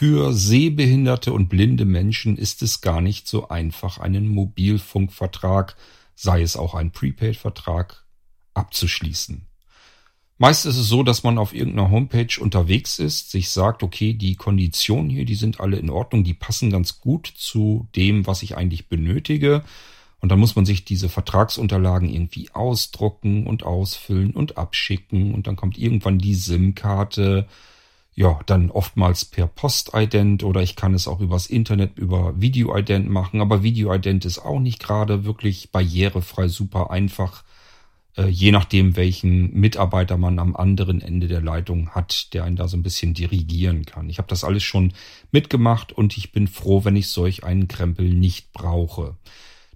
Für sehbehinderte und blinde Menschen ist es gar nicht so einfach, einen Mobilfunkvertrag, sei es auch ein Prepaid-Vertrag, abzuschließen. Meist ist es so, dass man auf irgendeiner Homepage unterwegs ist, sich sagt, okay, die Konditionen hier, die sind alle in Ordnung, die passen ganz gut zu dem, was ich eigentlich benötige. Und dann muss man sich diese Vertragsunterlagen irgendwie ausdrucken und ausfüllen und abschicken. Und dann kommt irgendwann die SIM-Karte. Ja, dann oftmals per Postident oder ich kann es auch übers Internet über Videoident machen. Aber Videoident ist auch nicht gerade wirklich barrierefrei super einfach äh, je nachdem, welchen Mitarbeiter man am anderen Ende der Leitung hat, der einen da so ein bisschen dirigieren kann. Ich habe das alles schon mitgemacht und ich bin froh, wenn ich solch einen Krempel nicht brauche.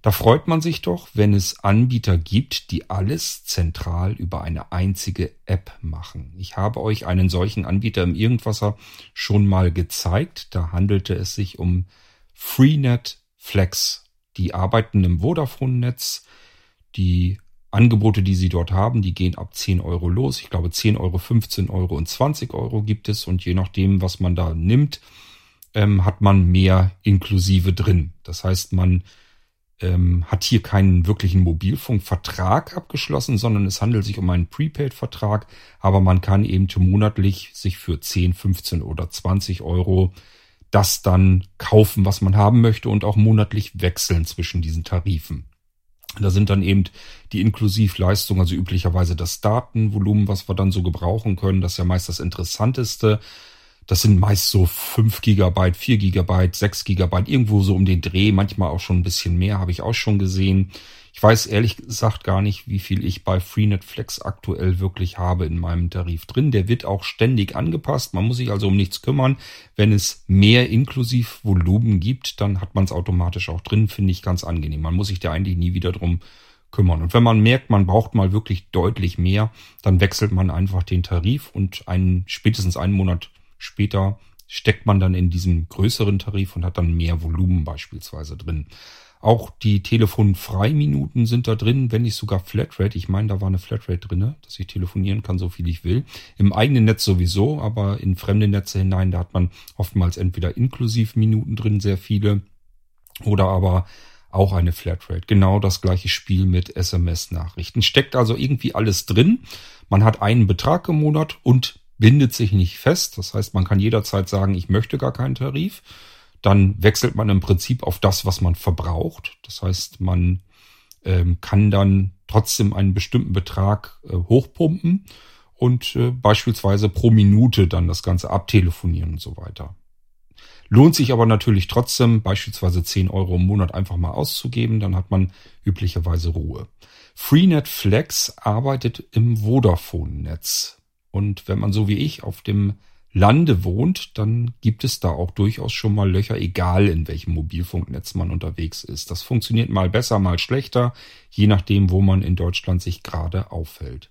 Da freut man sich doch, wenn es Anbieter gibt, die alles zentral über eine einzige App machen. Ich habe euch einen solchen Anbieter im Irgendwasser schon mal gezeigt. Da handelte es sich um Freenet Flex. Die arbeiten im Vodafone-Netz. Die Angebote, die sie dort haben, die gehen ab 10 Euro los. Ich glaube 10 Euro, 15 Euro und 20 Euro gibt es. Und je nachdem, was man da nimmt, ähm, hat man mehr inklusive drin. Das heißt, man ähm, hat hier keinen wirklichen Mobilfunkvertrag abgeschlossen, sondern es handelt sich um einen Prepaid-Vertrag. Aber man kann eben monatlich sich für 10, 15 oder 20 Euro das dann kaufen, was man haben möchte und auch monatlich wechseln zwischen diesen Tarifen. Da sind dann eben die Inklusivleistung, also üblicherweise das Datenvolumen, was wir dann so gebrauchen können. Das ist ja meist das Interessanteste. Das sind meist so fünf Gigabyte, vier Gigabyte, sechs Gigabyte, irgendwo so um den Dreh, manchmal auch schon ein bisschen mehr, habe ich auch schon gesehen. Ich weiß ehrlich gesagt gar nicht, wie viel ich bei Freenet Flex aktuell wirklich habe in meinem Tarif drin. Der wird auch ständig angepasst. Man muss sich also um nichts kümmern. Wenn es mehr inklusiv Volumen gibt, dann hat man es automatisch auch drin. Finde ich ganz angenehm. Man muss sich da eigentlich nie wieder drum kümmern. Und wenn man merkt, man braucht mal wirklich deutlich mehr, dann wechselt man einfach den Tarif und einen, spätestens einen Monat später steckt man dann in diesem größeren Tarif und hat dann mehr Volumen beispielsweise drin. Auch die Telefonfreiminuten sind da drin, wenn nicht sogar Flatrate. Ich meine, da war eine Flatrate drinne, dass ich telefonieren kann, so viel ich will. Im eigenen Netz sowieso, aber in fremde Netze hinein, da hat man oftmals entweder inklusiv Minuten drin, sehr viele, oder aber auch eine Flatrate. Genau das gleiche Spiel mit SMS-Nachrichten. Steckt also irgendwie alles drin. Man hat einen Betrag im Monat und bindet sich nicht fest. Das heißt, man kann jederzeit sagen, ich möchte gar keinen Tarif dann wechselt man im Prinzip auf das, was man verbraucht. Das heißt, man ähm, kann dann trotzdem einen bestimmten Betrag äh, hochpumpen und äh, beispielsweise pro Minute dann das Ganze abtelefonieren und so weiter. Lohnt sich aber natürlich trotzdem, beispielsweise 10 Euro im Monat einfach mal auszugeben, dann hat man üblicherweise Ruhe. Freenet Flex arbeitet im Vodafone-Netz. Und wenn man so wie ich auf dem Lande wohnt, dann gibt es da auch durchaus schon mal Löcher, egal in welchem Mobilfunknetz man unterwegs ist. Das funktioniert mal besser, mal schlechter, je nachdem, wo man in Deutschland sich gerade aufhält.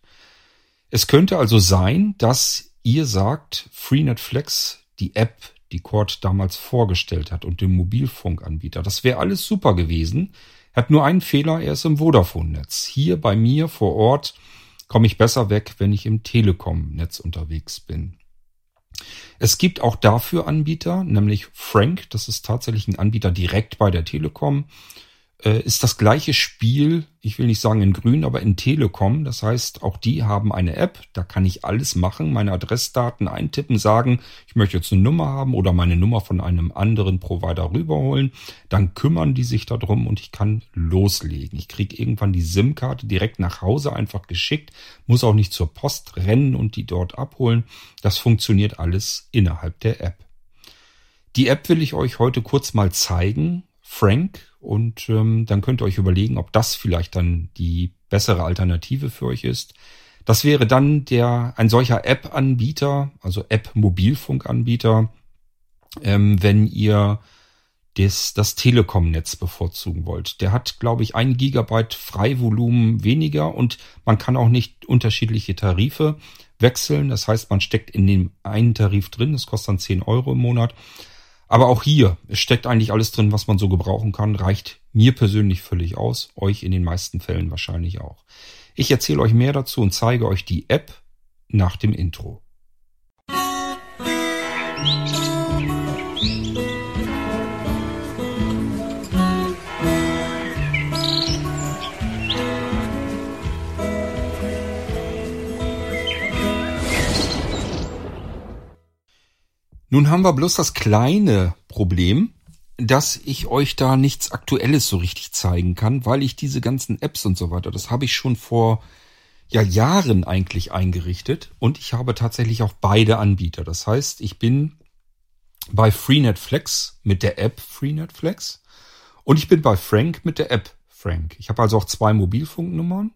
Es könnte also sein, dass ihr sagt, Freenet Flex, die App, die Cord damals vorgestellt hat und dem Mobilfunkanbieter, das wäre alles super gewesen. Hat nur einen Fehler, er ist im Vodafone-Netz. Hier bei mir vor Ort komme ich besser weg, wenn ich im Telekom-Netz unterwegs bin. Es gibt auch dafür Anbieter, nämlich Frank, das ist tatsächlich ein Anbieter direkt bei der Telekom ist das gleiche Spiel, ich will nicht sagen in grün, aber in Telekom. Das heißt, auch die haben eine App, da kann ich alles machen, meine Adressdaten eintippen, sagen, ich möchte jetzt eine Nummer haben oder meine Nummer von einem anderen Provider rüberholen. Dann kümmern die sich darum und ich kann loslegen. Ich kriege irgendwann die SIM-Karte direkt nach Hause einfach geschickt, muss auch nicht zur Post rennen und die dort abholen. Das funktioniert alles innerhalb der App. Die App will ich euch heute kurz mal zeigen. Frank und ähm, dann könnt ihr euch überlegen, ob das vielleicht dann die bessere Alternative für euch ist. Das wäre dann der ein solcher App-Anbieter, also App-Mobilfunkanbieter, ähm, wenn ihr das, das Telekom-Netz bevorzugen wollt. Der hat, glaube ich, ein Gigabyte Freivolumen weniger und man kann auch nicht unterschiedliche Tarife wechseln. Das heißt, man steckt in dem einen Tarif drin, das kostet dann 10 Euro im Monat. Aber auch hier, es steckt eigentlich alles drin, was man so gebrauchen kann, reicht mir persönlich völlig aus, euch in den meisten Fällen wahrscheinlich auch. Ich erzähle euch mehr dazu und zeige euch die App nach dem Intro. Musik Nun haben wir bloß das kleine Problem, dass ich euch da nichts Aktuelles so richtig zeigen kann, weil ich diese ganzen Apps und so weiter, das habe ich schon vor ja Jahren eigentlich eingerichtet und ich habe tatsächlich auch beide Anbieter. Das heißt, ich bin bei Freenet Flex mit der App Freenet Flex und ich bin bei Frank mit der App Frank. Ich habe also auch zwei Mobilfunknummern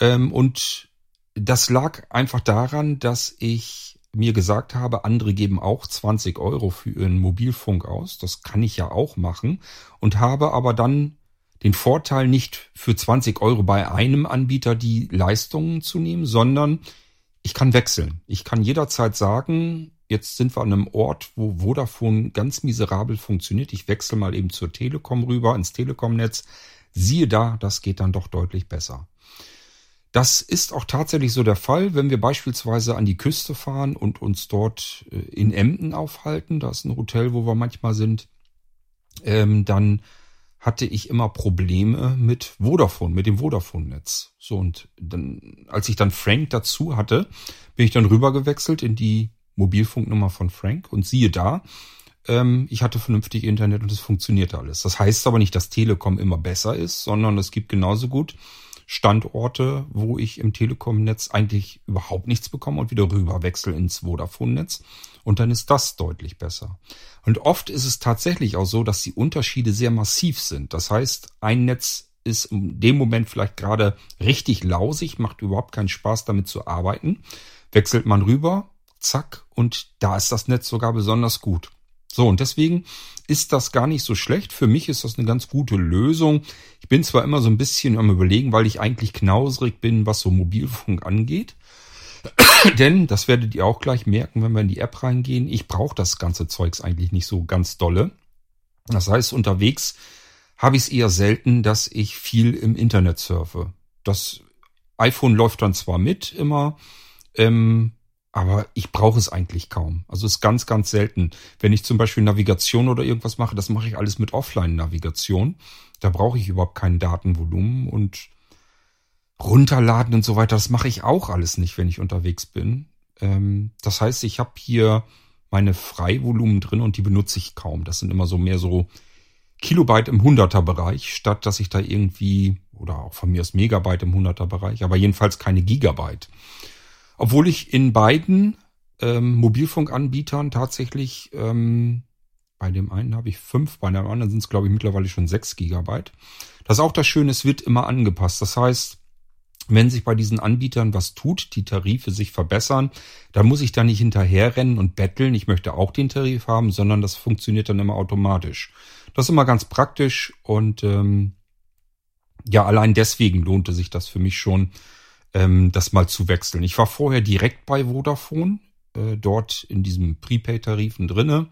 ähm, und das lag einfach daran, dass ich mir gesagt habe, andere geben auch 20 Euro für ihren Mobilfunk aus. Das kann ich ja auch machen und habe aber dann den Vorteil, nicht für 20 Euro bei einem Anbieter die Leistungen zu nehmen, sondern ich kann wechseln. Ich kann jederzeit sagen, jetzt sind wir an einem Ort, wo Vodafone ganz miserabel funktioniert. Ich wechsle mal eben zur Telekom rüber, ins Telekom-Netz. Siehe da, das geht dann doch deutlich besser. Das ist auch tatsächlich so der Fall, wenn wir beispielsweise an die Küste fahren und uns dort äh, in Emden aufhalten. Da ist ein Hotel, wo wir manchmal sind. Ähm, dann hatte ich immer Probleme mit Vodafone, mit dem Vodafone-Netz. So und dann, als ich dann Frank dazu hatte, bin ich dann rübergewechselt in die Mobilfunknummer von Frank und siehe da, ähm, ich hatte vernünftig Internet und es funktionierte alles. Das heißt aber nicht, dass Telekom immer besser ist, sondern es gibt genauso gut Standorte, wo ich im Telekom-Netz eigentlich überhaupt nichts bekomme und wieder rüber wechsle ins Vodafone-Netz. Und dann ist das deutlich besser. Und oft ist es tatsächlich auch so, dass die Unterschiede sehr massiv sind. Das heißt, ein Netz ist in dem Moment vielleicht gerade richtig lausig, macht überhaupt keinen Spaß damit zu arbeiten. Wechselt man rüber, zack, und da ist das Netz sogar besonders gut. So, und deswegen ist das gar nicht so schlecht. Für mich ist das eine ganz gute Lösung. Ich bin zwar immer so ein bisschen am überlegen, weil ich eigentlich knausrig bin, was so Mobilfunk angeht. Denn, das werdet ihr auch gleich merken, wenn wir in die App reingehen, ich brauche das ganze Zeugs eigentlich nicht so ganz dolle. Das heißt, unterwegs habe ich es eher selten, dass ich viel im Internet surfe. Das iPhone läuft dann zwar mit immer, ähm, aber ich brauche es eigentlich kaum. Also es ist ganz, ganz selten. Wenn ich zum Beispiel Navigation oder irgendwas mache, das mache ich alles mit Offline-Navigation. Da brauche ich überhaupt kein Datenvolumen und runterladen und so weiter. Das mache ich auch alles nicht, wenn ich unterwegs bin. Ähm, das heißt, ich habe hier meine Freivolumen drin und die benutze ich kaum. Das sind immer so mehr so Kilobyte im Hunderter-Bereich, statt dass ich da irgendwie, oder auch von mir aus Megabyte im Hunderter-Bereich, aber jedenfalls keine Gigabyte. Obwohl ich in beiden ähm, Mobilfunkanbietern tatsächlich, ähm, bei dem einen habe ich fünf, bei dem anderen sind es, glaube ich, mittlerweile schon sechs Gigabyte. Das ist auch das Schöne, es wird immer angepasst. Das heißt, wenn sich bei diesen Anbietern was tut, die Tarife sich verbessern, dann muss ich da nicht hinterherrennen und betteln, ich möchte auch den Tarif haben, sondern das funktioniert dann immer automatisch. Das ist immer ganz praktisch und ähm, ja, allein deswegen lohnte sich das für mich schon, ähm, das mal zu wechseln. Ich war vorher direkt bei Vodafone, äh, dort in diesem Prepaid-Tarifen drinne.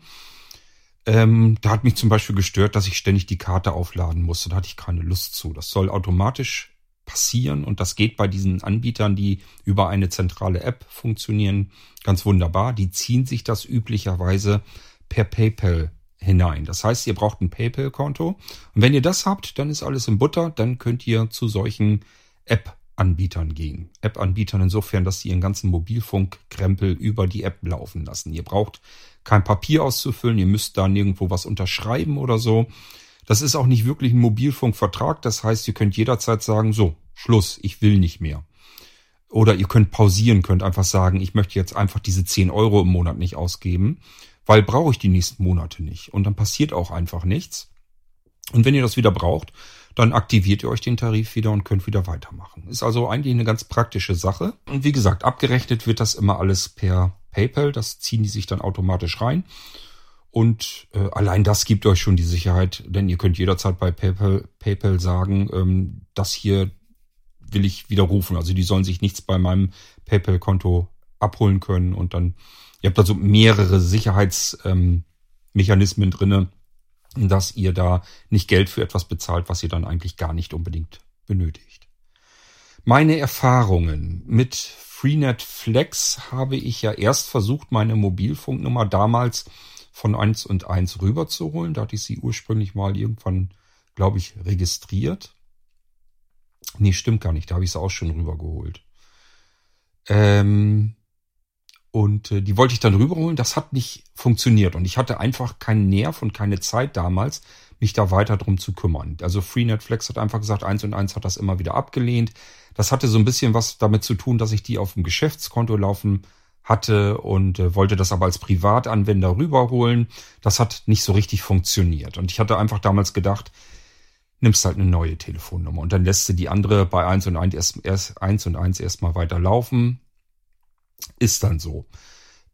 Ähm, da hat mich zum Beispiel gestört, dass ich ständig die Karte aufladen musste. Da hatte ich keine Lust zu. Das soll automatisch passieren und das geht bei diesen Anbietern, die über eine zentrale App funktionieren, ganz wunderbar. Die ziehen sich das üblicherweise per PayPal hinein. Das heißt, ihr braucht ein PayPal-Konto und wenn ihr das habt, dann ist alles in Butter, dann könnt ihr zu solchen App Anbietern gehen. App-Anbietern insofern, dass sie ihren ganzen Mobilfunkkrempel über die App laufen lassen. Ihr braucht kein Papier auszufüllen, ihr müsst da nirgendwo was unterschreiben oder so. Das ist auch nicht wirklich ein Mobilfunkvertrag. Das heißt, ihr könnt jederzeit sagen, so, Schluss, ich will nicht mehr. Oder ihr könnt pausieren, könnt einfach sagen, ich möchte jetzt einfach diese 10 Euro im Monat nicht ausgeben, weil brauche ich die nächsten Monate nicht. Und dann passiert auch einfach nichts. Und wenn ihr das wieder braucht, dann aktiviert ihr euch den Tarif wieder und könnt wieder weitermachen. Ist also eigentlich eine ganz praktische Sache. Und wie gesagt, abgerechnet wird das immer alles per PayPal. Das ziehen die sich dann automatisch rein. Und äh, allein das gibt euch schon die Sicherheit, denn ihr könnt jederzeit bei PayPal, PayPal sagen, ähm, das hier will ich widerrufen. Also die sollen sich nichts bei meinem PayPal-Konto abholen können und dann, ihr habt also mehrere Sicherheitsmechanismen ähm, drinne, dass ihr da nicht Geld für etwas bezahlt, was ihr dann eigentlich gar nicht unbedingt benötigt. Meine Erfahrungen mit Freenet Flex habe ich ja erst versucht, meine Mobilfunknummer damals von eins und eins rüberzuholen. Da hatte ich sie ursprünglich mal irgendwann, glaube ich, registriert. Nee, stimmt gar nicht. Da habe ich sie auch schon rübergeholt. Ähm, Und äh, die wollte ich dann rüberholen. Das hat nicht funktioniert. Und ich hatte einfach keinen Nerv und keine Zeit damals, mich da weiter drum zu kümmern. Also Freenet Flex hat einfach gesagt, eins und eins hat das immer wieder abgelehnt. Das hatte so ein bisschen was damit zu tun, dass ich die auf dem Geschäftskonto laufen hatte und äh, wollte das aber als Privatanwender rüberholen. Das hat nicht so richtig funktioniert. Und ich hatte einfach damals gedacht, nimmst halt eine neue Telefonnummer und dann lässt du die andere bei eins und eins erst, erst eins und eins erstmal weiter laufen. Ist dann so.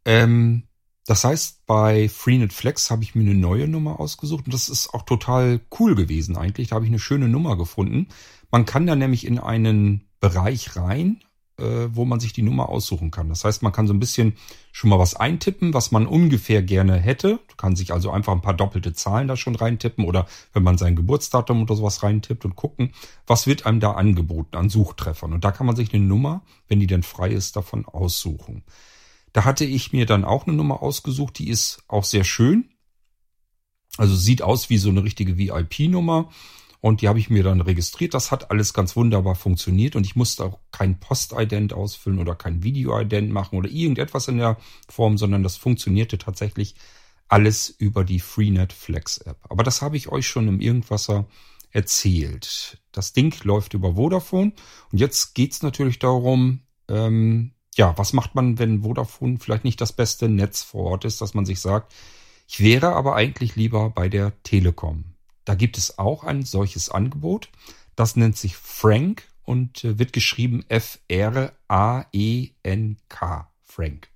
Ähm, das heißt, bei Freenet Flex habe ich mir eine neue Nummer ausgesucht und das ist auch total cool gewesen eigentlich. Da habe ich eine schöne Nummer gefunden. Man kann da nämlich in einen Bereich rein, äh, wo man sich die Nummer aussuchen kann. Das heißt, man kann so ein bisschen schon mal was eintippen, was man ungefähr gerne hätte. Du kannst sich also einfach ein paar doppelte Zahlen da schon reintippen oder wenn man sein Geburtsdatum oder sowas reintippt und gucken, was wird einem da angeboten an Suchtreffern. Und da kann man sich eine Nummer, wenn die denn frei ist, davon aussuchen. Da hatte ich mir dann auch eine Nummer ausgesucht, die ist auch sehr schön. Also sieht aus wie so eine richtige VIP-Nummer. Und die habe ich mir dann registriert. Das hat alles ganz wunderbar funktioniert und ich musste auch kein Postident ausfüllen oder kein Videoident machen oder irgendetwas in der Form, sondern das funktionierte tatsächlich alles über die Freenet Flex App. Aber das habe ich euch schon im Irgendwasser erzählt. Das Ding läuft über Vodafone und jetzt geht's natürlich darum, ähm, ja, was macht man, wenn Vodafone vielleicht nicht das beste Netz vor Ort ist, dass man sich sagt, ich wäre aber eigentlich lieber bei der Telekom. Da gibt es auch ein solches Angebot. Das nennt sich Frank und äh, wird geschrieben F-R-A-E-N-K. Frank.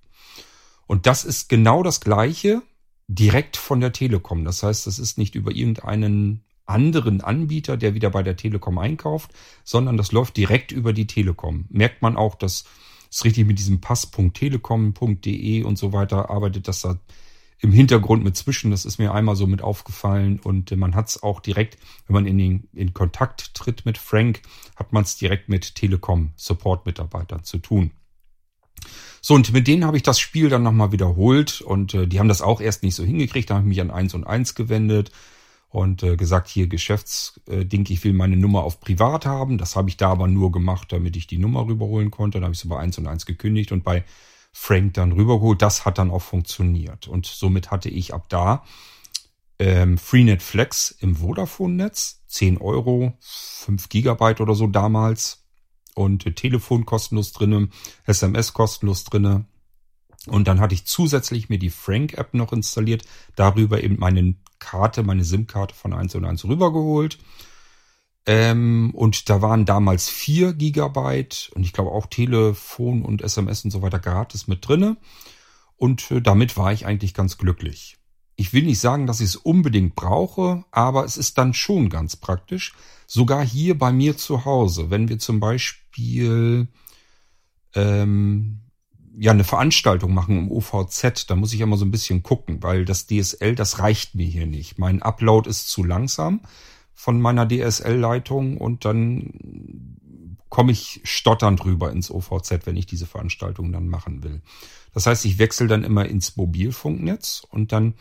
Und das ist genau das gleiche direkt von der Telekom. Das heißt, das ist nicht über irgendeinen anderen Anbieter, der wieder bei der Telekom einkauft, sondern das läuft direkt über die Telekom. Merkt man auch, dass es richtig mit diesem Pass.telekom.de und so weiter arbeitet, dass da im Hintergrund mit zwischen. Das ist mir einmal so mit aufgefallen und man hat es auch direkt, wenn man in, den, in Kontakt tritt mit Frank, hat man es direkt mit Telekom Support Mitarbeitern zu tun. So, und mit denen habe ich das Spiel dann nochmal wiederholt und äh, die haben das auch erst nicht so hingekriegt. Da habe ich mich an eins und eins gewendet und äh, gesagt, hier Geschäftsding, ich will meine Nummer auf privat haben. Das habe ich da aber nur gemacht, damit ich die Nummer rüberholen konnte. Dann habe ich sie bei eins und eins gekündigt und bei Frank dann rübergeholt. Das hat dann auch funktioniert. Und somit hatte ich ab da ähm, Freenet Flex im Vodafone-Netz. 10 Euro, 5 Gigabyte oder so damals. Und äh, Telefon kostenlos drinne, SMS kostenlos drinne. Und dann hatte ich zusätzlich mir die Frank-App noch installiert, darüber eben meine Karte, meine SIM-Karte von 1 und 1 rübergeholt. Ähm, und da waren damals vier Gigabyte und ich glaube auch Telefon und SMS und so weiter gratis mit drinne. Und äh, damit war ich eigentlich ganz glücklich. Ich will nicht sagen, dass ich es unbedingt brauche, aber es ist dann schon ganz praktisch. Sogar hier bei mir zu Hause, wenn wir zum Beispiel ähm, ja eine Veranstaltung machen im OVZ, da muss ich immer so ein bisschen gucken, weil das DSL, das reicht mir hier nicht. Mein Upload ist zu langsam von meiner DSL-Leitung und dann komme ich stotternd rüber ins OVZ, wenn ich diese Veranstaltung dann machen will. Das heißt, ich wechsle dann immer ins Mobilfunknetz und dann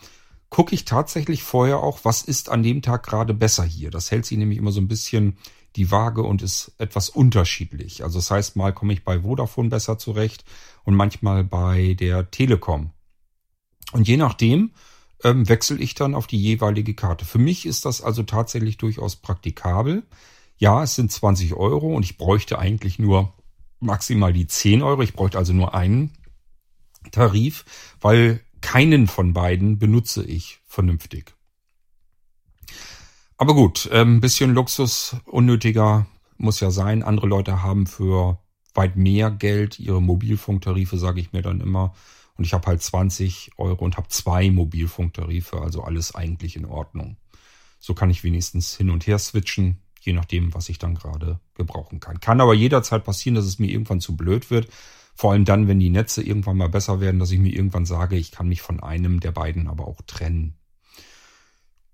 gucke ich tatsächlich vorher auch, was ist an dem Tag gerade besser hier. Das hält sich nämlich immer so ein bisschen die Waage und ist etwas unterschiedlich. Also das heißt, mal komme ich bei Vodafone besser zurecht und manchmal bei der Telekom. Und je nachdem, ähm, wechsle ich dann auf die jeweilige Karte. Für mich ist das also tatsächlich durchaus praktikabel. Ja, es sind 20 Euro und ich bräuchte eigentlich nur maximal die 10 Euro. Ich bräuchte also nur einen Tarif, weil keinen von beiden benutze ich vernünftig. Aber gut, ein ähm, bisschen Luxus, unnötiger muss ja sein. Andere Leute haben für weit mehr Geld ihre Mobilfunktarife, sage ich mir dann immer. Und ich habe halt 20 Euro und habe zwei Mobilfunktarife, also alles eigentlich in Ordnung. So kann ich wenigstens hin und her switchen, je nachdem, was ich dann gerade gebrauchen kann. Kann aber jederzeit passieren, dass es mir irgendwann zu blöd wird. Vor allem dann, wenn die Netze irgendwann mal besser werden, dass ich mir irgendwann sage, ich kann mich von einem der beiden aber auch trennen.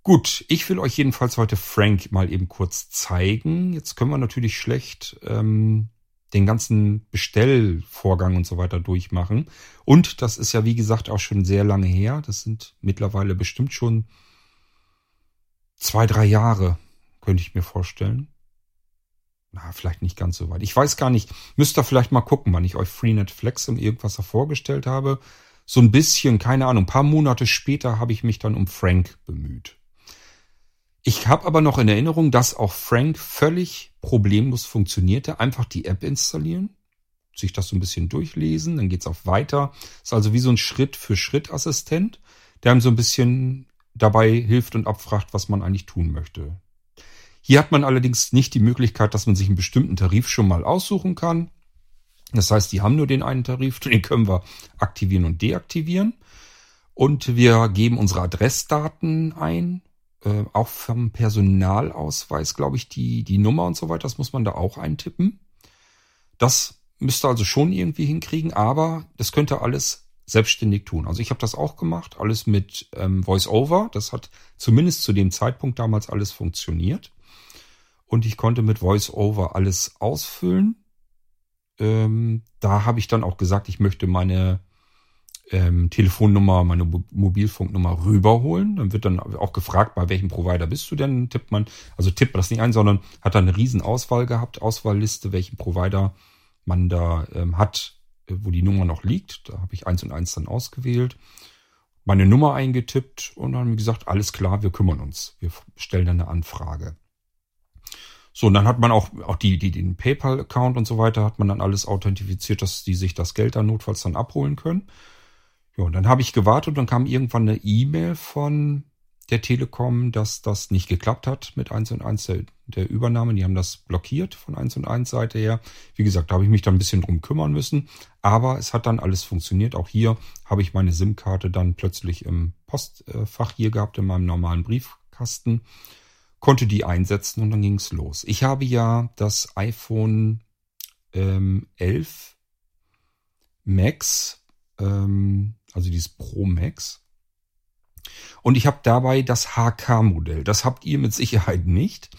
Gut, ich will euch jedenfalls heute Frank mal eben kurz zeigen. Jetzt können wir natürlich schlecht ähm, den ganzen Bestellvorgang und so weiter durchmachen. Und das ist ja, wie gesagt, auch schon sehr lange her. Das sind mittlerweile bestimmt schon zwei, drei Jahre, könnte ich mir vorstellen. na, vielleicht nicht ganz so weit. Ich weiß gar nicht. Müsst ihr vielleicht mal gucken, wann ich euch Freenet Flex im irgendwas vorgestellt habe. So ein bisschen, keine Ahnung, ein paar Monate später habe ich mich dann um Frank bemüht. Ich habe aber noch in Erinnerung, dass auch Frank völlig problemlos funktionierte. Einfach die App installieren, sich das so ein bisschen durchlesen, dann geht's auf weiter. Ist also wie so ein Schritt-für-Schritt-Assistent, der einem so ein bisschen dabei hilft und abfragt, was man eigentlich tun möchte. Hier hat man allerdings nicht die Möglichkeit, dass man sich einen bestimmten Tarif schon mal aussuchen kann. Das heißt, die haben nur den einen Tarif, den können wir aktivieren und deaktivieren. Und wir geben unsere Adressdaten ein, äh, auch vom Personalausweis, glaube ich, die, die Nummer und so weiter, das muss man da auch eintippen. Das müsste also schon irgendwie hinkriegen, aber das könnte alles selbstständig tun. Also ich habe das auch gemacht, alles mit ähm, VoiceOver. Das hat zumindest zu dem Zeitpunkt damals alles funktioniert und ich konnte mit VoiceOver alles ausfüllen. Ähm, da habe ich dann auch gesagt, ich möchte meine ähm, Telefonnummer, meine Mo Mobilfunknummer rüberholen. Dann wird dann auch gefragt, bei welchem Provider bist du denn? Tippt man, also tippt das nicht ein, sondern hat dann eine riesen Auswahl gehabt, Auswahlliste, welchen Provider man da ähm, hat, äh, wo die Nummer noch liegt. Da habe ich eins und eins dann ausgewählt, meine Nummer eingetippt und dann gesagt, alles klar, wir kümmern uns. Wir stellen dann eine Anfrage. So, und dann hat man auch, auch die, die, den PayPal-Account und so weiter, hat man dann alles authentifiziert, dass die sich das Geld dann notfalls dann abholen können. Ja, und dann habe ich gewartet und dann kam irgendwann eine E-Mail von der Telekom, dass das nicht geklappt hat mit 1 und 1 der, der Übernahme. Die haben das blockiert von 1 und 1 Seite her. Wie gesagt, da habe ich mich dann ein bisschen drum kümmern müssen. Aber es hat dann alles funktioniert. Auch hier habe ich meine SIM-Karte dann plötzlich im Postfach hier gehabt, in meinem normalen Briefkasten konnte die einsetzen und dann ging's los. Ich habe ja das iPhone ähm, 11 Max, ähm, also dieses Pro Max. Und ich habe dabei das HK-Modell. Das habt ihr mit Sicherheit nicht.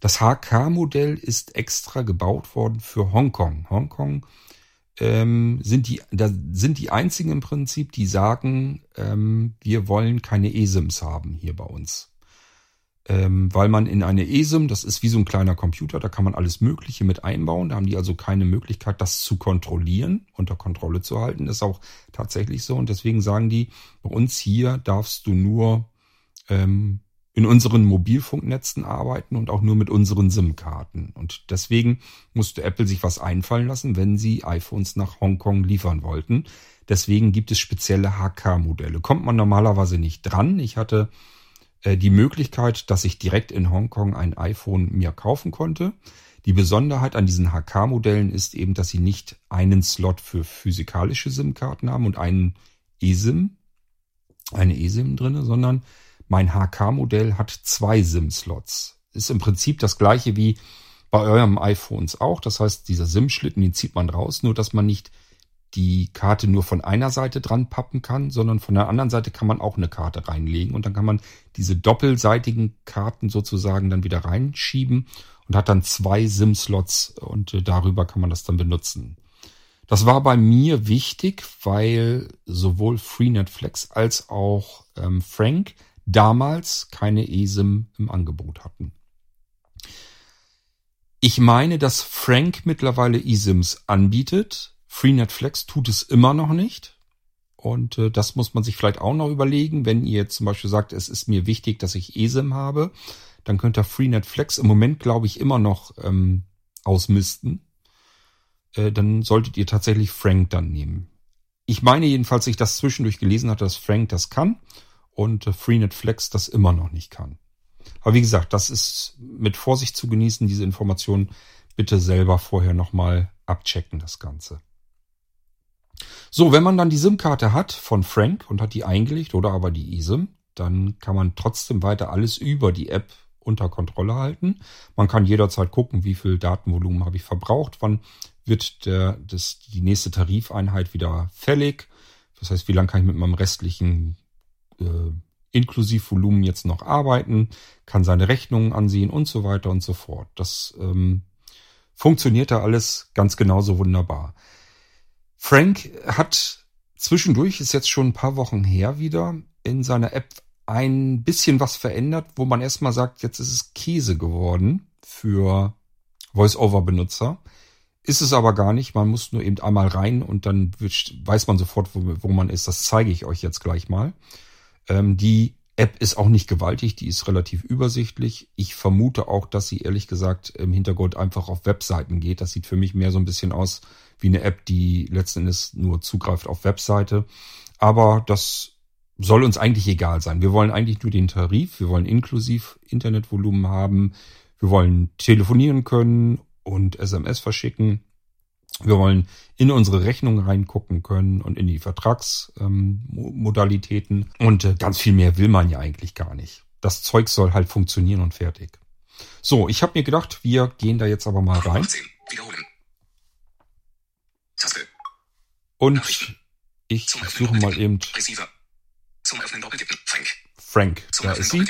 Das HK-Modell ist extra gebaut worden für Hongkong. Hongkong ähm, sind die, da sind die einzigen im Prinzip, die sagen, ähm, wir wollen keine eSIMs haben hier bei uns ähm, weil man in eine ESIM, das ist wie so ein kleiner Computer, da kann man alles Mögliche mit einbauen. Da haben die also keine Möglichkeit, das zu kontrollieren, unter Kontrolle zu halten. Das ist auch tatsächlich so. Und deswegen sagen die, bei uns hier darfst du nur ähm, in unseren Mobilfunknetzen arbeiten und auch nur mit unseren SIM-Karten. Und deswegen musste Apple sich was einfallen lassen, wenn sie iPhones nach Hongkong liefern wollten. Deswegen gibt es spezielle HK-Modelle. Kommt man normalerweise nicht dran. Ich hatte die Möglichkeit, dass ich direkt in Hongkong ein iPhone mir kaufen konnte. Die Besonderheit an diesen HK-Modellen ist eben, dass sie nicht einen Slot für physikalische SIM-Karten haben und einen eSIM, eine eSIM drinne, sondern mein HK-Modell hat zwei SIM-Slots. Ist im Prinzip das gleiche wie bei eurem iPhones auch. Das heißt, dieser SIM-Schlitten, den zieht man raus, nur dass man nicht die Karte nur von einer Seite dran pappen kann, sondern von der anderen Seite kann man auch eine Karte reinlegen und dann kann man diese doppelseitigen Karten sozusagen dann wieder reinschieben und hat dann zwei SIM-Slots und äh, darüber kann man das dann benutzen. Das war bei mir wichtig, weil sowohl Freenet Flex als auch ähm, Frank damals keine eSIM im Angebot hatten. Ich meine, dass Frank mittlerweile eSIMs anbietet. Freenet Flex tut es immer noch nicht. Und äh, das muss man sich vielleicht auch noch überlegen. Wenn ihr jetzt zum Beispiel sagt, es ist mir wichtig, dass ich eSIM habe, dann könnt ihr Freenet Flex im Moment, glaube ich, immer noch ähm, ausmisten. Äh, dann solltet ihr tatsächlich Frank dann nehmen. Ich meine jedenfalls, ich das zwischendurch gelesen hatte, dass Frank das kann und äh, Freenet Flex das immer noch nicht kann. Aber wie gesagt, das ist mit Vorsicht zu genießen, diese Informationen bitte selber vorher nochmal abchecken, das Ganze. So, wenn man dann die SIM-Karte hat von Frank und hat die eingelegt oder aber die eSIM, dann kann man trotzdem weiter alles über die App unter Kontrolle halten. Man kann jederzeit gucken, wie viel Datenvolumen habe ich verbraucht, wann wird der, das, die nächste Tarifeinheit wieder fällig. Das heißt, wie lange kann ich mit meinem restlichen äh, Inklusivvolumen jetzt noch arbeiten, kann seine Rechnungen ansehen und so weiter und so fort. Das ähm, funktioniert da alles ganz genauso wunderbar. Frank hat zwischendurch, ist jetzt schon ein paar Wochen her wieder, in seiner App ein bisschen was verändert, wo man erstmal sagt, jetzt ist es Käse geworden für Voice-Over-Benutzer. Ist es aber gar nicht. Man muss nur eben einmal rein und dann weiß man sofort, wo, wo man ist. Das zeige ich euch jetzt gleich mal. Ähm, die App ist auch nicht gewaltig, die ist relativ übersichtlich. Ich vermute auch, dass sie ehrlich gesagt im Hintergrund einfach auf Webseiten geht. Das sieht für mich mehr so ein bisschen aus wie eine App, die letzten Endes nur zugreift auf Webseite. Aber das soll uns eigentlich egal sein. Wir wollen eigentlich nur den Tarif, wir wollen inklusiv Internetvolumen haben, wir wollen telefonieren können und SMS verschicken. Wir wollen in unsere Rechnung reingucken können und in die Vertragsmodalitäten. Ähm, und äh, ganz viel mehr will man ja eigentlich gar nicht. Das Zeug soll halt funktionieren und fertig. So, ich habe mir gedacht, wir gehen da jetzt aber mal rein. Und ich suche mal eben Frank. Da ist sie.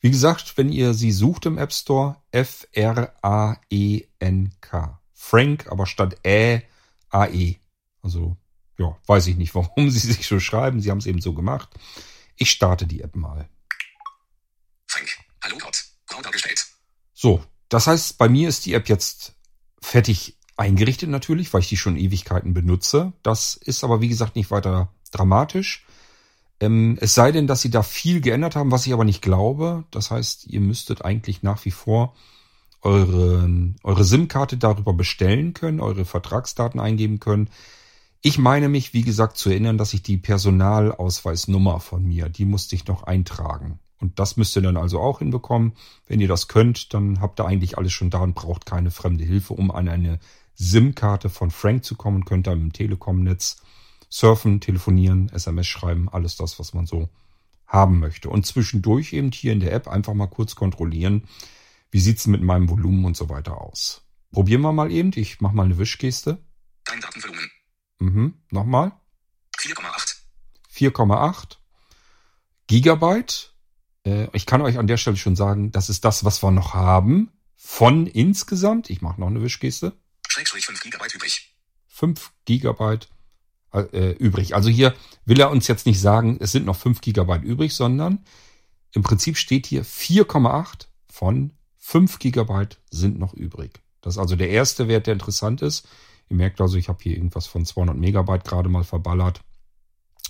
Wie gesagt, wenn ihr sie sucht im App Store, F-R-A-E-N-K. Frank, aber statt Ä, A-E. Also, ja, weiß ich nicht, warum sie sich so schreiben. Sie haben es eben so gemacht. Ich starte die App mal. Frank, hallo Gott, grau dargestellt. So, das heißt, bei mir ist die App jetzt fertig eingerichtet natürlich, weil ich die schon Ewigkeiten benutze. Das ist aber, wie gesagt, nicht weiter dramatisch. Ähm, es sei denn, dass sie da viel geändert haben, was ich aber nicht glaube. Das heißt, ihr müsstet eigentlich nach wie vor eure, eure SIM-Karte darüber bestellen können, eure Vertragsdaten eingeben können. Ich meine mich, wie gesagt, zu erinnern, dass ich die Personalausweisnummer von mir, die musste ich noch eintragen. Und das müsst ihr dann also auch hinbekommen. Wenn ihr das könnt, dann habt ihr eigentlich alles schon da und braucht keine fremde Hilfe, um an eine SIM-Karte von Frank zu kommen. Könnt ihr im Telekom-Netz surfen, telefonieren, SMS schreiben, alles das, was man so haben möchte. Und zwischendurch eben hier in der App einfach mal kurz kontrollieren, wie sieht's mit meinem Volumen und so weiter aus. Probieren wir mal eben. Ich mache mal eine Wischgeste. Dein Datenvolumen. Mhm. Nochmal. 4,8. 4,8 Gigabyte. Äh, ich kann euch an der Stelle schon sagen, das ist das, was wir noch haben. Von insgesamt, ich mache noch eine Wischgeste. Schrägstrich 5 Gigabyte übrig. 5 Gigabyte äh, übrig. Also hier will er uns jetzt nicht sagen, es sind noch 5 Gigabyte übrig, sondern im Prinzip steht hier 4,8 von 5 Gigabyte sind noch übrig. Das ist also der erste Wert, der interessant ist. Ihr merkt also, ich habe hier irgendwas von 200 Megabyte gerade mal verballert.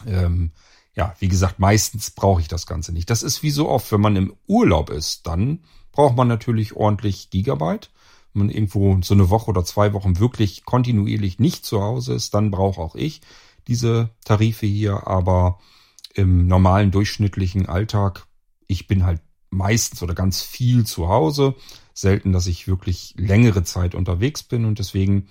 Ähm, ja, wie gesagt, meistens brauche ich das Ganze nicht. Das ist wie so oft, wenn man im Urlaub ist, dann braucht man natürlich ordentlich Gigabyte man irgendwo so eine Woche oder zwei Wochen wirklich kontinuierlich nicht zu Hause ist, dann brauche auch ich diese Tarife hier. Aber im normalen durchschnittlichen Alltag, ich bin halt meistens oder ganz viel zu Hause. Selten, dass ich wirklich längere Zeit unterwegs bin und deswegen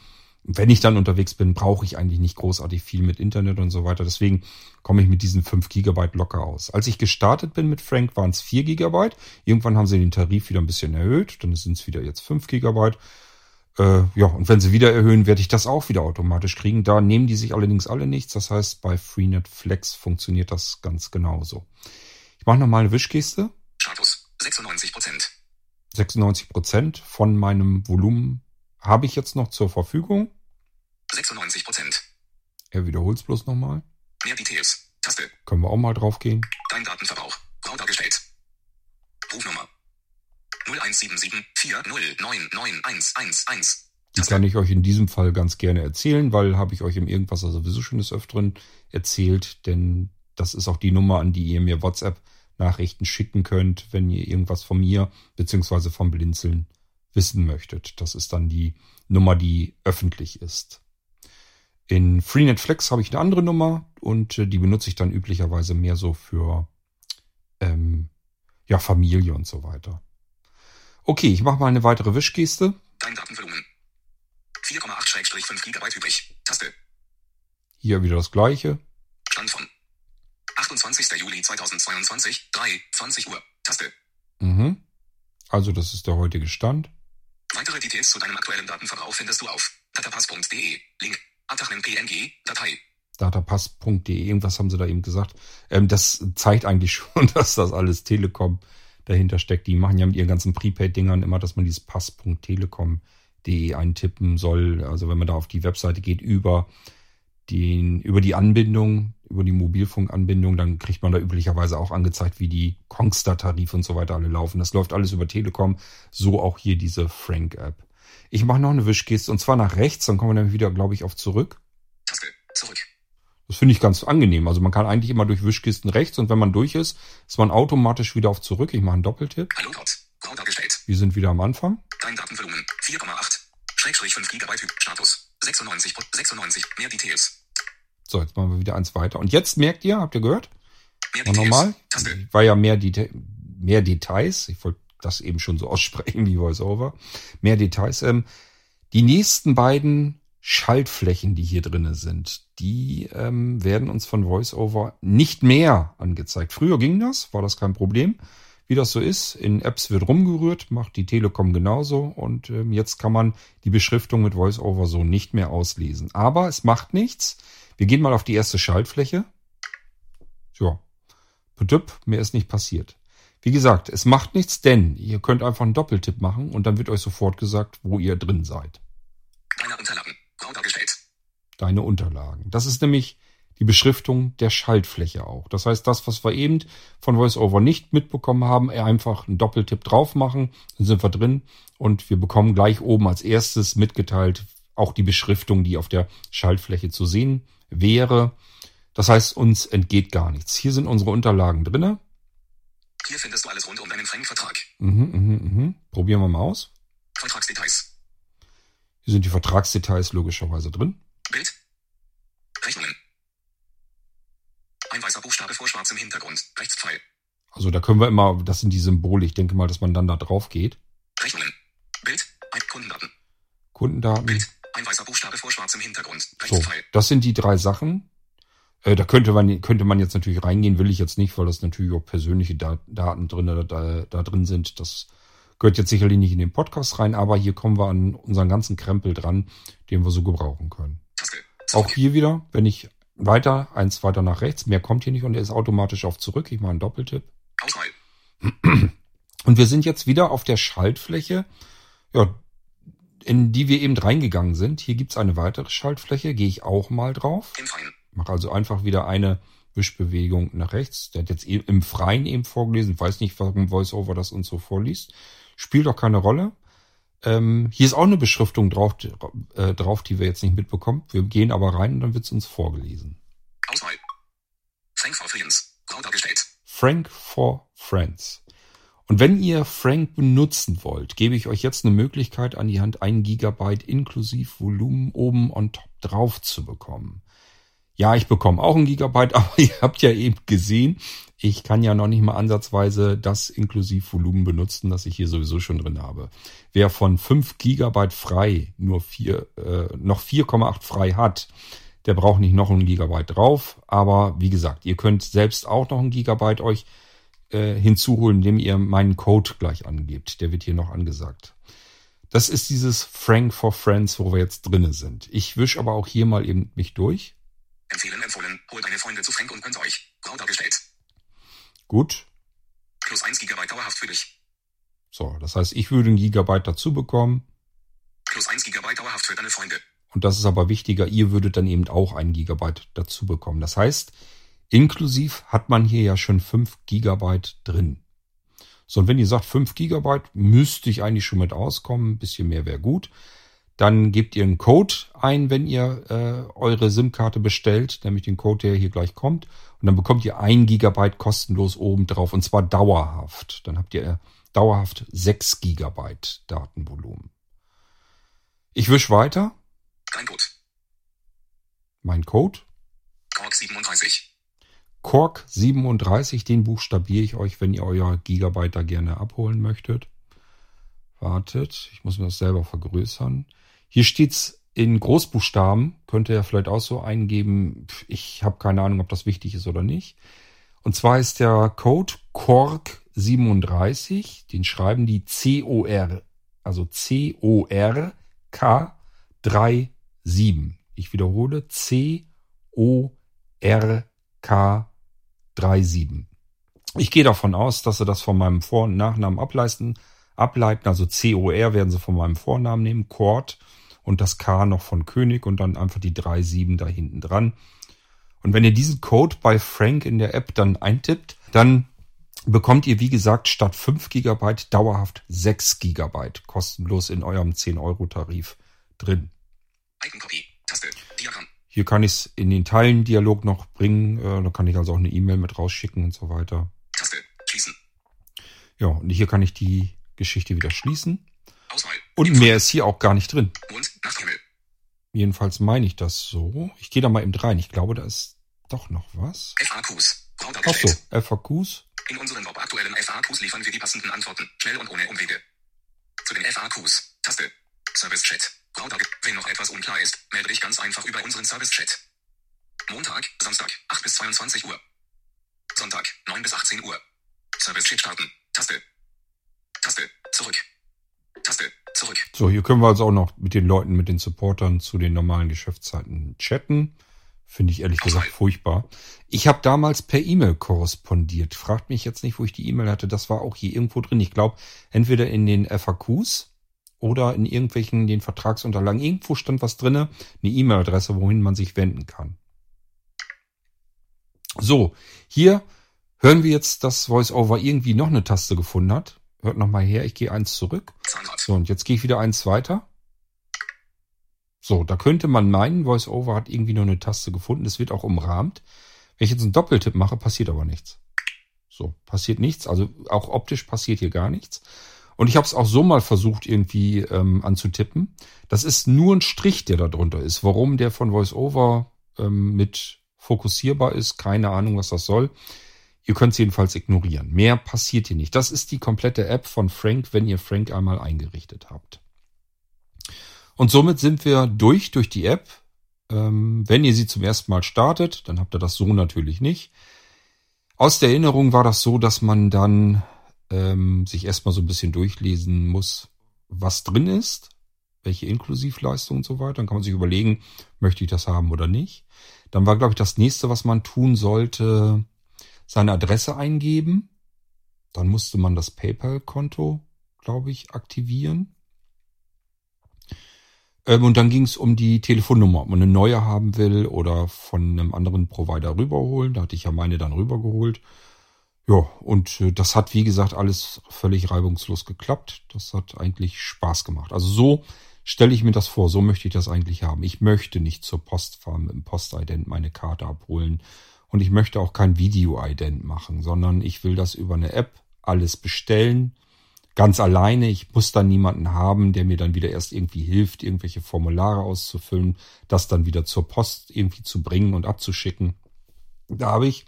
wenn ich dann unterwegs bin, brauche ich eigentlich nicht großartig viel mit Internet und so weiter. Deswegen komme ich mit diesen 5 Gigabyte locker aus. Als ich gestartet bin mit Frank, waren es 4 Gigabyte. Irgendwann haben sie den Tarif wieder ein bisschen erhöht. Dann sind es wieder jetzt 5 Gigabyte. Äh, ja, und wenn sie wieder erhöhen, werde ich das auch wieder automatisch kriegen. Da nehmen die sich allerdings alle nichts. Das heißt, bei Freenet Flex funktioniert das ganz genauso. Ich mache nochmal eine Wischgeste. Status 96 Prozent. 96 Prozent von meinem Volumen habe ich jetzt noch zur Verfügung. 96 Prozent. Er wiederholt es bloß nochmal. Mehr Details. Taste. Können wir auch mal drauf gehen. Dein Datenverbrauch. Grau dargestellt. Rufnummer. 017740991111. Die kann ich euch in diesem Fall ganz gerne erzählen, weil habe ich euch im Irgendwas sowieso schon des Öfteren erzählt, denn das ist auch die Nummer, an die ihr mir WhatsApp-Nachrichten schicken könnt, wenn ihr irgendwas von mir beziehungsweise vom Blinzeln wissen möchtet. Das ist dann die Nummer, die öffentlich ist. In Freenet Flex habe ich eine andere Nummer und äh, die benutze ich dann üblicherweise mehr so für ähm, ja, Familie und so weiter. Okay, ich mache mal eine weitere Wischgeste. Dein Datenvolumen. 4,8-5 GB übrig. Taste. Hier wieder das gleiche. Stand von 28. Juli 2022, 3, 20 Uhr. Taste. Mhm. Also das ist der heutige Stand. Weitere Details zu deinem aktuellen Datenverbrauch findest du auf datapass.de. Link. PNG, Datei. Datapass.de, irgendwas haben sie da eben gesagt. Ähm, das zeigt eigentlich schon, dass das alles Telekom dahinter steckt. Die machen ja mit ihren ganzen Prepaid-Dingern immer, dass man dieses Pass.telekom.de eintippen soll. Also wenn man da auf die Webseite geht über den, über die Anbindung, über die Mobilfunkanbindung, dann kriegt man da üblicherweise auch angezeigt, wie die Kongstar-Tarife und so weiter alle laufen. Das läuft alles über Telekom, so auch hier diese Frank-App. Ich mache noch eine Wischgeste und zwar nach rechts, dann kommen wir nämlich wieder, glaube ich, auf zurück. Taste. Zurück. Das finde ich ganz angenehm. Also man kann eigentlich immer durch Wischkisten rechts und wenn man durch ist, ist man automatisch wieder auf zurück. Ich mache einen Doppeltipp. Hallo Code. Grau dargestellt. Wir sind wieder am Anfang. Dein Datenvolumen 4,8. Schrägstrich 5 GB Typ. Status. 96. 96. Mehr Details. So, jetzt machen wir wieder eins weiter. Und jetzt merkt ihr, habt ihr gehört? Mehr Details. nochmal. War ja mehr, Deta mehr Details. Ich wollte das eben schon so aussprechen wie VoiceOver. Mehr Details. Ähm, die nächsten beiden Schaltflächen, die hier drinne sind, die ähm, werden uns von VoiceOver nicht mehr angezeigt. Früher ging das, war das kein Problem. Wie das so ist, in Apps wird rumgerührt, macht die Telekom genauso und ähm, jetzt kann man die Beschriftung mit VoiceOver so nicht mehr auslesen. Aber es macht nichts. Wir gehen mal auf die erste Schaltfläche. Ja, Pütüpp, mehr ist nicht passiert. Wie gesagt, es macht nichts, denn ihr könnt einfach einen Doppeltipp machen und dann wird euch sofort gesagt, wo ihr drin seid. Deine Unterlagen. Grau dargestellt. Deine Unterlagen. Das ist nämlich die Beschriftung der Schaltfläche auch. Das heißt, das, was wir eben von VoiceOver nicht mitbekommen haben, einfach einen Doppeltipp drauf machen, dann sind wir drin und wir bekommen gleich oben als erstes mitgeteilt auch die Beschriftung, die auf der Schaltfläche zu sehen wäre. Das heißt, uns entgeht gar nichts. Hier sind unsere Unterlagen drinne. Hier findest du alles rund um deinen Frank-Vertrag. Mhm, mhm, mhm. Probieren wir mal aus. Vertragsdetails. Hier sind die Vertragsdetails logischerweise drin. Bild. Rechnungen. Ein weißer Buchstabe vor schwarzem Hintergrund. Rechtspfeil. Also da können wir immer, das sind die Symbole, ich denke mal, dass man dann da drauf geht. Rechnungen. Bild. Ein Kundendaten. Kundendaten. Bild. Ein weißer Buchstabe vor schwarzem Hintergrund. So, Rechtspfeil. das sind die drei Sachen. Äh, da könnte man, könnte man jetzt natürlich reingehen, will ich jetzt nicht, weil das natürlich auch persönliche Da- Daten drin, da, da drin sind. Das gehört jetzt sicherlich nicht in den Podcast rein, aber hier kommen wir an unseren ganzen Krempel dran, den wir so gebrauchen können. Taste. Auch hier wieder, wenn ich weiter, eins weiter nach rechts, mehr kommt hier nicht und er ist automatisch auf zurück. Ich mache einen Doppeltipp. Und wir sind jetzt wieder auf der Schaltfläche, ja, in die wir eben reingegangen sind. Hier gibt's eine weitere Schaltfläche, gehe ich auch mal drauf. Freien. Mache also einfach wieder eine Wischbewegung nach rechts. Der hat jetzt e- im Freien eben vorgelesen. Ich weiß nicht, warum VoiceOver das uns so vorliest. Spielt auch keine Rolle. Ähm, hier ist auch eine Beschriftung drauf, äh, drauf, die wir jetzt nicht mitbekommen. Wir gehen aber rein und dann wird's uns vorgelesen. Auswahl. Frank for Friends. Grau dargestellt. Frank for Friends. Und wenn ihr Frank benutzen wollt, gebe ich euch jetzt eine Möglichkeit an die Hand, ein Gigabyte inklusive Volumen oben on top drauf zu bekommen. Ja, ich bekomme auch ein Gigabyte, aber ihr habt ja eben gesehen, ich kann ja noch nicht mal ansatzweise das inklusive Volumen benutzen, das ich hier sowieso schon drin habe. Wer von 5 Gigabyte frei nur vier, äh, noch 4,8 frei hat, der braucht nicht noch ein Gigabyte drauf. Aber wie gesagt, ihr könnt selbst auch noch ein Gigabyte euch äh, hinzuholen, indem ihr meinen Code gleich angebt. Der wird hier noch angesagt. Das ist dieses Frank for Friends, wo wir jetzt drinne sind. Ich wisch aber auch hier mal eben mich durch. Empfehlen empfohlen. Holt deine Freunde zu Frank und gönnt euch. Grau dargestellt. Gut. Plus 1 GB dauerhaft für dich. So, das heißt, ich würde ein Gigabyte dazu bekommen. Plus 1 GB dauerhaft für deine Freunde. Und das ist aber wichtiger, ihr würdet dann eben auch ein Gigabyte dazu bekommen. Das heißt, inklusiv hat man hier ja schon 5 Gigabyte drin. So, und wenn ihr sagt, 5 Gigabyte müsste ich eigentlich schon mit auskommen, ein bisschen mehr wäre gut, dann gebt ihr einen Code ein, wenn ihr äh, eure SIM-Karte bestellt, nämlich den Code, der hier gleich kommt. Und dann bekommt ihr ein Gigabyte kostenlos oben drauf und zwar dauerhaft. Dann habt ihr dauerhaft 6 Gigabyte Datenvolumen. Ich wisch weiter. Kein Code. Mein Code. Kork 37. Kork 37, den buchstabiere ich euch, wenn ihr euer Gigabyte da gerne abholen möchtet. Wartet, ich muss mir das selber vergrößern. Hier steht's in Großbuchstaben, könnt ihr ja vielleicht auch so eingeben. Ich habe keine Ahnung, ob das wichtig ist oder nicht. Und zwar ist der Code Kork 37, den schreiben die C-O-R, also C-O-R-K 37. Ich wiederhole, C-O-R-K 37. Ich gehe davon aus, dass sie das von meinem Vor- und Nachnamen ableisten, ableiten. Also C-O-R werden sie von meinem Vornamen nehmen, Kord und das K noch von König und dann einfach die 37 da hinten dran. Und wenn ihr diesen Code bei Frank in der App dann eintippt, dann bekommt ihr, wie gesagt, statt 5 Gigabyte dauerhaft 6 Gigabyte kostenlos in eurem 10-Euro-Tarif drin. Icon-Kopie. Taste. Diagramm. Hier kann ich es in den Teilen-Dialog noch bringen. Äh, da kann ich also auch eine E-Mail mit rausschicken und so weiter. Taste. Schließen. Ja, und hier kann ich die Geschichte wieder schließen. Auswahl. Und mehr ist hier auch gar nicht drin. Nachthimmel. Jedenfalls meine ich das so. Ich gehe da mal eben rein. Ich glaube, da ist doch noch was. FAQs. Router Ach so, gestellt. FAQs. In unseren Bob aktuellen FAQs liefern wir die passenden Antworten. Schnell und ohne Umwege. Zu den FAQs. Taste. Service Chat. Wenn noch etwas unklar ist, melde dich ganz einfach über unseren Service Chat. Montag, Samstag, 8 bis 22 Uhr. Sonntag, 9 bis 18 Uhr. Service Chat starten. Taste. Zurück. Taste. Zurück. So, hier können wir also auch noch mit den Leuten, mit den Supportern zu den normalen Geschäftszeiten chatten. Finde ich ehrlich gesagt furchtbar. Ich habe damals per E-Mail korrespondiert. Fragt mich jetzt nicht, wo ich die E-Mail hatte. Das war auch hier irgendwo drin. Ich glaube, entweder in den FAQs oder in irgendwelchen den Vertragsunterlagen. Irgendwo stand was drinne, eine E-Mail-Adresse, wohin man sich wenden kann. So, hier hören wir jetzt, dass VoiceOver irgendwie noch eine Taste gefunden hat. Hört nochmal her, ich gehe eins zurück. So, und jetzt gehe ich wieder eins weiter. So, da könnte man meinen, VoiceOver hat irgendwie nur eine Taste gefunden. Das wird auch umrahmt. Wenn ich jetzt einen Doppeltipp mache, passiert aber nichts. So, passiert nichts. Also auch optisch passiert hier gar nichts. Und ich habe es auch so mal versucht, irgendwie ähm, anzutippen. Das ist nur ein Strich, der da drunter ist. Warum der von VoiceOver ähm, mit fokussierbar ist, keine Ahnung, was das soll. Ihr könnt es jedenfalls ignorieren. Mehr passiert hier nicht. Das ist die komplette App von Frank, wenn ihr Frank einmal eingerichtet habt. Und somit sind wir durch, durch die App. Ähm, wenn ihr sie zum ersten Mal startet, dann habt ihr das so natürlich nicht. Aus der Erinnerung war das so, dass man dann ähm, sich erstmal so ein bisschen durchlesen muss, was drin ist, welche Inklusivleistung und so weiter. Dann kann man sich überlegen, möchte ich das haben oder nicht. Dann war, glaube ich, das nächste, was man tun sollte, seine Adresse eingeben. Dann musste man das PayPal-Konto, glaube ich, aktivieren. Ähm, und dann ging es um die Telefonnummer, ob man eine neue haben will oder von einem anderen Provider rüberholen. Da hatte ich ja meine dann rübergeholt. Ja, und äh, das hat, wie gesagt, alles völlig reibungslos geklappt. Das hat eigentlich Spaß gemacht. Also so stelle ich mir das vor, so möchte ich das eigentlich haben. Ich möchte nicht zur Post fahren mit dem Postident meine Karte abholen. Und ich möchte auch kein Video-Ident machen, sondern ich will das über eine App alles bestellen. Ganz alleine. Ich muss dann niemanden haben, der mir dann wieder erst irgendwie hilft, irgendwelche Formulare auszufüllen, das dann wieder zur Post irgendwie zu bringen und abzuschicken. Da habe ich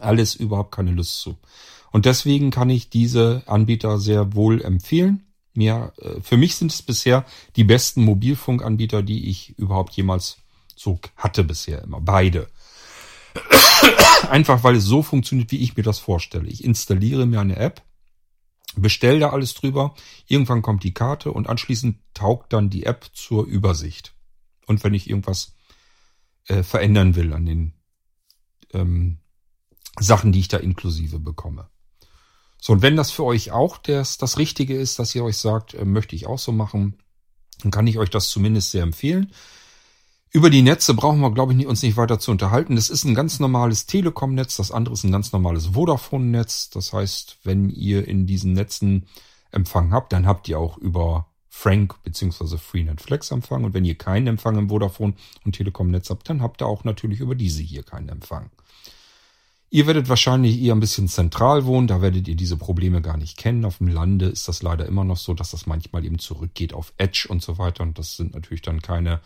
alles überhaupt keine Lust zu. Und deswegen kann ich diese Anbieter sehr wohl empfehlen. Mir, äh, für mich sind es bisher die besten Mobilfunkanbieter, die ich überhaupt jemals so hatte bisher immer. Beide. Einfach weil es so funktioniert, wie ich mir das vorstelle. Ich installiere mir eine App, bestelle da alles drüber, irgendwann kommt die Karte und anschließend taugt dann die App zur Übersicht. Und wenn ich irgendwas äh, verändern will an den ähm, Sachen, die ich da inklusive bekomme. So, und wenn das für euch auch das, das Richtige ist, dass ihr euch sagt, äh, möchte ich auch so machen, dann kann ich euch das zumindest sehr empfehlen. Über die Netze brauchen wir, glaube ich, uns nicht weiter zu unterhalten. Das ist ein ganz normales Telekom-Netz, das andere ist ein ganz normales Vodafone-Netz. Das heißt, wenn ihr in diesen Netzen Empfang habt, dann habt ihr auch über Frank bzw. Freenet Flex Empfang. Und wenn ihr keinen Empfang im Vodafone und Telekom-Netz habt, dann habt ihr auch natürlich über diese hier keinen Empfang. Ihr werdet wahrscheinlich eher ein bisschen zentral wohnen, da werdet ihr diese Probleme gar nicht kennen. Auf dem Lande ist das leider immer noch so, dass das manchmal eben zurückgeht auf Edge und so weiter. Und das sind natürlich dann keine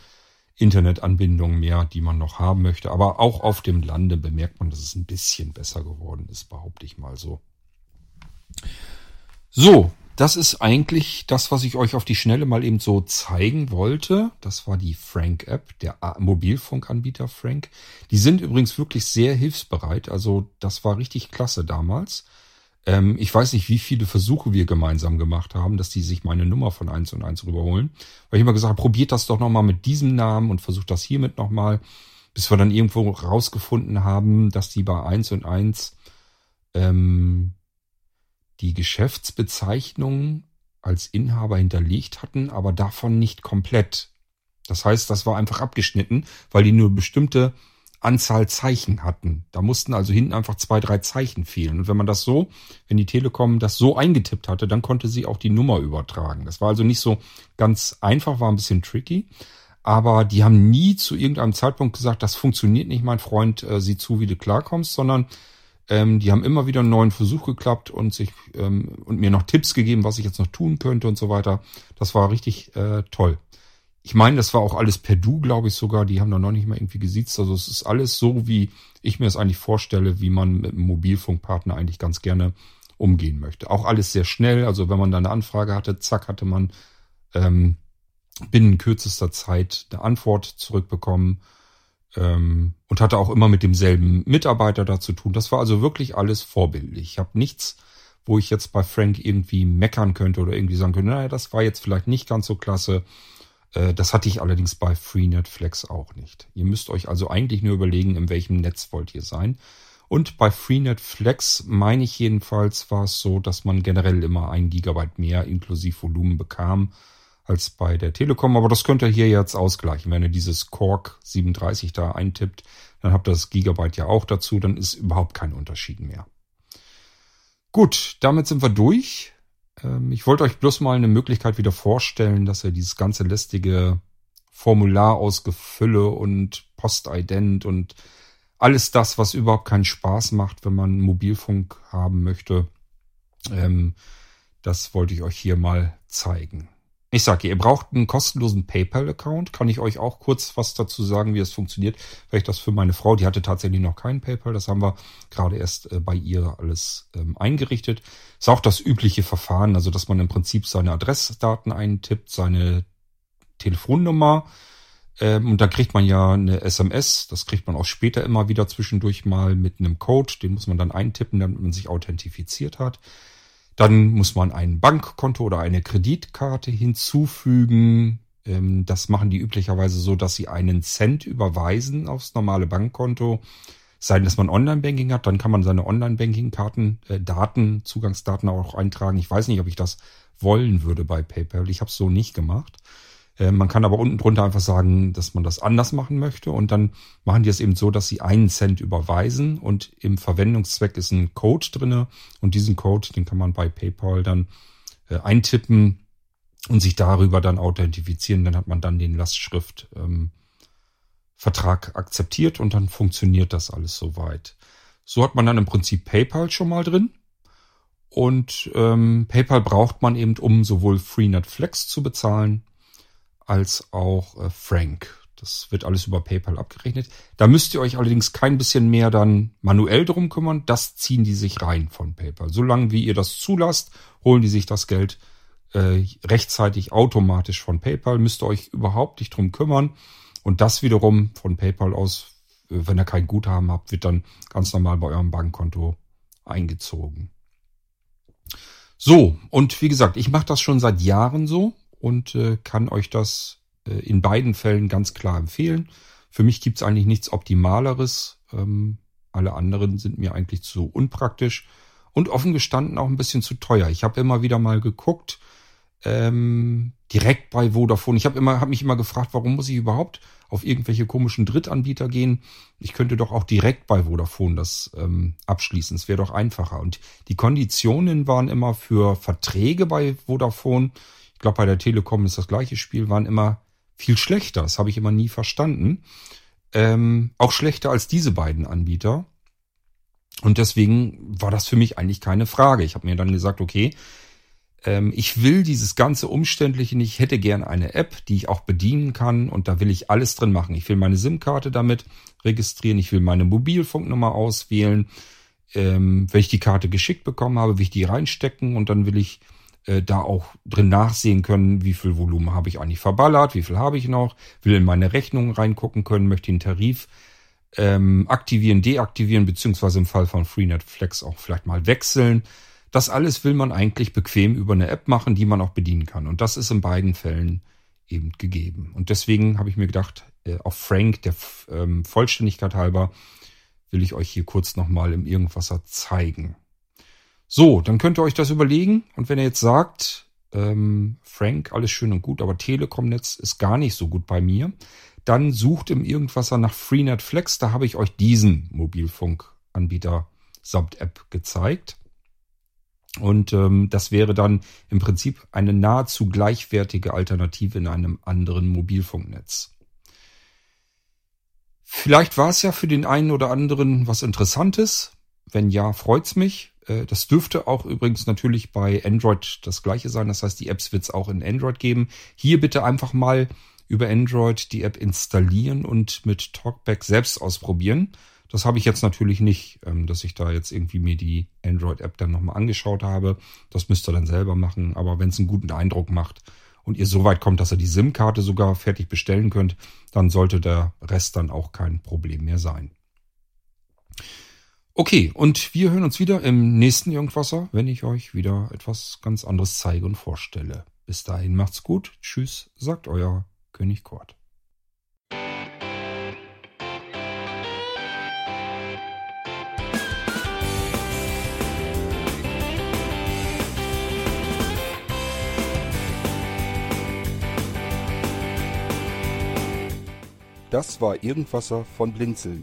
Internetanbindungen mehr, die man noch haben möchte. Aber auch auf dem Lande bemerkt man, dass es ein bisschen besser geworden ist, behaupte ich mal so. So, das ist eigentlich das, was ich euch auf die Schnelle mal eben so zeigen wollte. Das war die Frank-App, der Mobilfunkanbieter Frank. Die sind übrigens wirklich sehr hilfsbereit. Also das war richtig klasse damals. Ähm, ich weiß nicht, wie viele Versuche wir gemeinsam gemacht haben, dass die sich meine Nummer von eins und eins rüberholen. Weil ich immer gesagt habe, probiert das doch nochmal mit diesem Namen und versucht das hiermit nochmal. Bis wir dann irgendwo rausgefunden haben, dass die bei eins und eins ähm, die Geschäftsbezeichnung als Inhaber hinterlegt hatten, aber davon nicht komplett. Das heißt, das war einfach abgeschnitten, weil die nur bestimmte Anzahl Zeichen hatten. Da mussten also hinten einfach zwei, drei Zeichen fehlen. Und wenn man das so, wenn die Telekom das so eingetippt hatte, dann konnte sie auch die Nummer übertragen. Das war also nicht so ganz einfach, war ein bisschen tricky. Aber die haben nie zu irgendeinem Zeitpunkt gesagt, das funktioniert nicht, mein Freund, äh, sieh zu, wie du klarkommst, sondern ähm, die haben immer wieder einen neuen Versuch geklappt und sich ähm, und mir noch Tipps gegeben, was ich jetzt noch tun könnte und so weiter. Das war richtig äh, toll. Ich meine, das war auch alles per Du, glaube ich sogar. Die haben da noch nicht mal irgendwie gesiezt. Also es ist alles so, wie ich mir es eigentlich vorstelle, wie man mit einem Mobilfunkpartner eigentlich ganz gerne umgehen möchte. Auch alles sehr schnell. Also wenn man da eine Anfrage hatte, zack, hatte man ähm, binnen kürzester Zeit eine Antwort zurückbekommen ähm, und hatte auch immer mit demselben Mitarbeiter da zu tun. Das war also wirklich alles vorbildlich. Ich habe nichts, wo ich jetzt bei Frank irgendwie meckern könnte oder irgendwie sagen könnte, naja, das war jetzt vielleicht nicht ganz so klasse. Äh, das hatte ich allerdings bei Freenet Flex auch nicht. Ihr müsst euch also eigentlich nur überlegen, in welchem Netz wollt ihr sein. Und bei Freenet Flex meine ich jedenfalls war es so, dass man generell immer ein Gigabyte mehr inklusive Volumen bekam als bei der Telekom. Aber das könnt ihr hier jetzt ausgleichen. Wenn ihr dieses Cork 37 da eintippt, dann habt ihr das Gigabyte ja auch dazu. Dann ist überhaupt kein Unterschied mehr. Gut, damit sind wir durch. Ähm, ich wollte euch bloß mal eine Möglichkeit wieder vorstellen, dass ihr dieses ganze lästige Formular ausgefülle und Postident und alles das, was überhaupt keinen Spaß macht, wenn man Mobilfunk haben möchte, ähm, das wollte ich euch hier mal zeigen. Ich sage, ihr braucht einen kostenlosen PayPal-Account. Kann ich euch auch kurz was dazu sagen, wie es funktioniert? Vielleicht das für meine Frau, die hatte tatsächlich noch keinen PayPal. Das haben wir gerade erst äh, bei ihr alles ähm, eingerichtet. Ist auch das übliche Verfahren, also dass man im Prinzip seine Adressdaten eintippt, seine Telefonnummer. Ähm, und da kriegt man ja eine SMS. Das kriegt man auch später immer wieder zwischendurch mal mit einem Code. Den muss man dann eintippen, damit man sich authentifiziert hat. Dann muss man ein Bankkonto oder eine Kreditkarte hinzufügen. Ähm, das machen die üblicherweise so, dass sie einen Cent überweisen aufs normale Bankkonto. Sei denn, dass man Online-Banking hat, dann kann man seine Online-Banking-Karten, äh, Daten, Zugangsdaten auch eintragen. Ich weiß nicht, ob ich das wollen würde bei PayPal. Ich habe es so nicht gemacht. Äh, man kann aber unten drunter einfach sagen, dass man das anders machen möchte und dann machen die es eben so, dass sie einen Cent überweisen und im Verwendungszweck ist ein Code drinne und diesen Code, den kann man bei PayPal dann äh, eintippen und sich darüber dann authentifizieren. Dann hat man dann den Lastschrift ähm, akzeptiert und dann funktioniert das alles soweit. So hat man dann im Prinzip PayPal schon mal drin. Und ähm, PayPal braucht man eben, um sowohl Freenet Flex zu bezahlen, als auch äh, Frank. Das wird alles über PayPal abgerechnet. Da müsst ihr euch allerdings kein bisschen mehr dann manuell drum kümmern. Das ziehen die sich rein von PayPal. Solange wie ihr das zulasst, holen die sich das Geld äh, rechtzeitig automatisch von PayPal. Müsst ihr euch überhaupt nicht drum kümmern. Und das wiederum von PayPal aus, äh, wenn ihr kein Guthaben habt, wird dann ganz normal bei eurem Bankkonto eingezogen. So, und wie gesagt, ich mache das schon seit Jahren so und äh, kann euch das äh, in beiden Fällen ganz klar empfehlen. Für mich gibt's eigentlich nichts Optimaleres. Ähm, alle anderen sind mir eigentlich zu unpraktisch und offen gestanden auch ein bisschen zu teuer. Ich habe immer wieder mal geguckt, ähm, direkt bei Vodafone. Ich habe habe mich immer gefragt, warum muss ich überhaupt auf irgendwelche komischen Drittanbieter gehen? Ich könnte doch auch direkt bei Vodafone das ähm, abschließen. Es wäre doch einfacher. Und die Konditionen waren immer für Verträge bei Vodafone glaube, bei der Telekom ist das gleiche Spiel, waren immer viel schlechter. Das habe ich immer nie verstanden. Ähm, auch schlechter als diese beiden Anbieter. Und deswegen war das für mich eigentlich keine Frage. Ich habe mir dann gesagt, okay, ähm, ich will dieses ganze Umständliche nicht. Ich hätte gern eine App, die ich auch bedienen kann. Und da will ich alles drin machen. Ich will meine SIM-Karte damit registrieren. Ich will meine Mobilfunknummer auswählen. Ähm, wenn ich die Karte geschickt bekommen habe, will ich die reinstecken und dann will ich äh, da auch drin nachsehen können, wie viel Volumen habe ich eigentlich verballert, wie viel habe ich noch, will in meine Rechnung reingucken können, möchte den Tarif ähm, aktivieren, deaktivieren, beziehungsweise im Fall von Freenet Flex auch vielleicht mal wechseln. Das alles will man eigentlich bequem über eine App machen, die man auch bedienen kann. Und das ist in beiden Fällen eben gegeben. Und deswegen habe ich mir gedacht, äh, auf Frank, der ähm, Vollständigkeit halber, will ich euch hier kurz nochmal im Irgendwasser zeigen. So, dann könnt ihr euch das überlegen. Und wenn ihr jetzt sagt, ähm, Frank, alles schön und gut, aber Telekom-Netz ist gar nicht so gut bei mir, dann sucht im Irgendwasser nach Freenet Flex. Da habe ich euch diesen Mobilfunkanbieter samt App gezeigt. Und ähm, das wäre dann im Prinzip eine nahezu gleichwertige Alternative in einem anderen Mobilfunknetz. Vielleicht war es ja für den einen oder anderen was Interessantes. Wenn ja, freut's mich. Äh, das dürfte auch übrigens natürlich bei Android das gleiche sein. Das heißt, die Apps wird es auch in Android geben. Hier bitte einfach mal über Android die App installieren und mit Talkback selbst ausprobieren. Das habe ich jetzt natürlich nicht, ähm, dass ich da jetzt irgendwie mir die Android-App dann nochmal angeschaut habe. Das müsst ihr dann selber machen. Aber wenn es einen guten Eindruck macht und ihr so weit kommt, dass ihr die SIM-Karte sogar fertig bestellen könnt, dann sollte der Rest dann auch kein Problem mehr sein. Okay, und wir hören uns wieder im nächsten Irgendwasser, wenn ich euch wieder etwas ganz anderes zeige und vorstelle. Bis dahin macht's gut. Tschüss, sagt euer König Kort. Das war Irgendwasser von Blinzeln.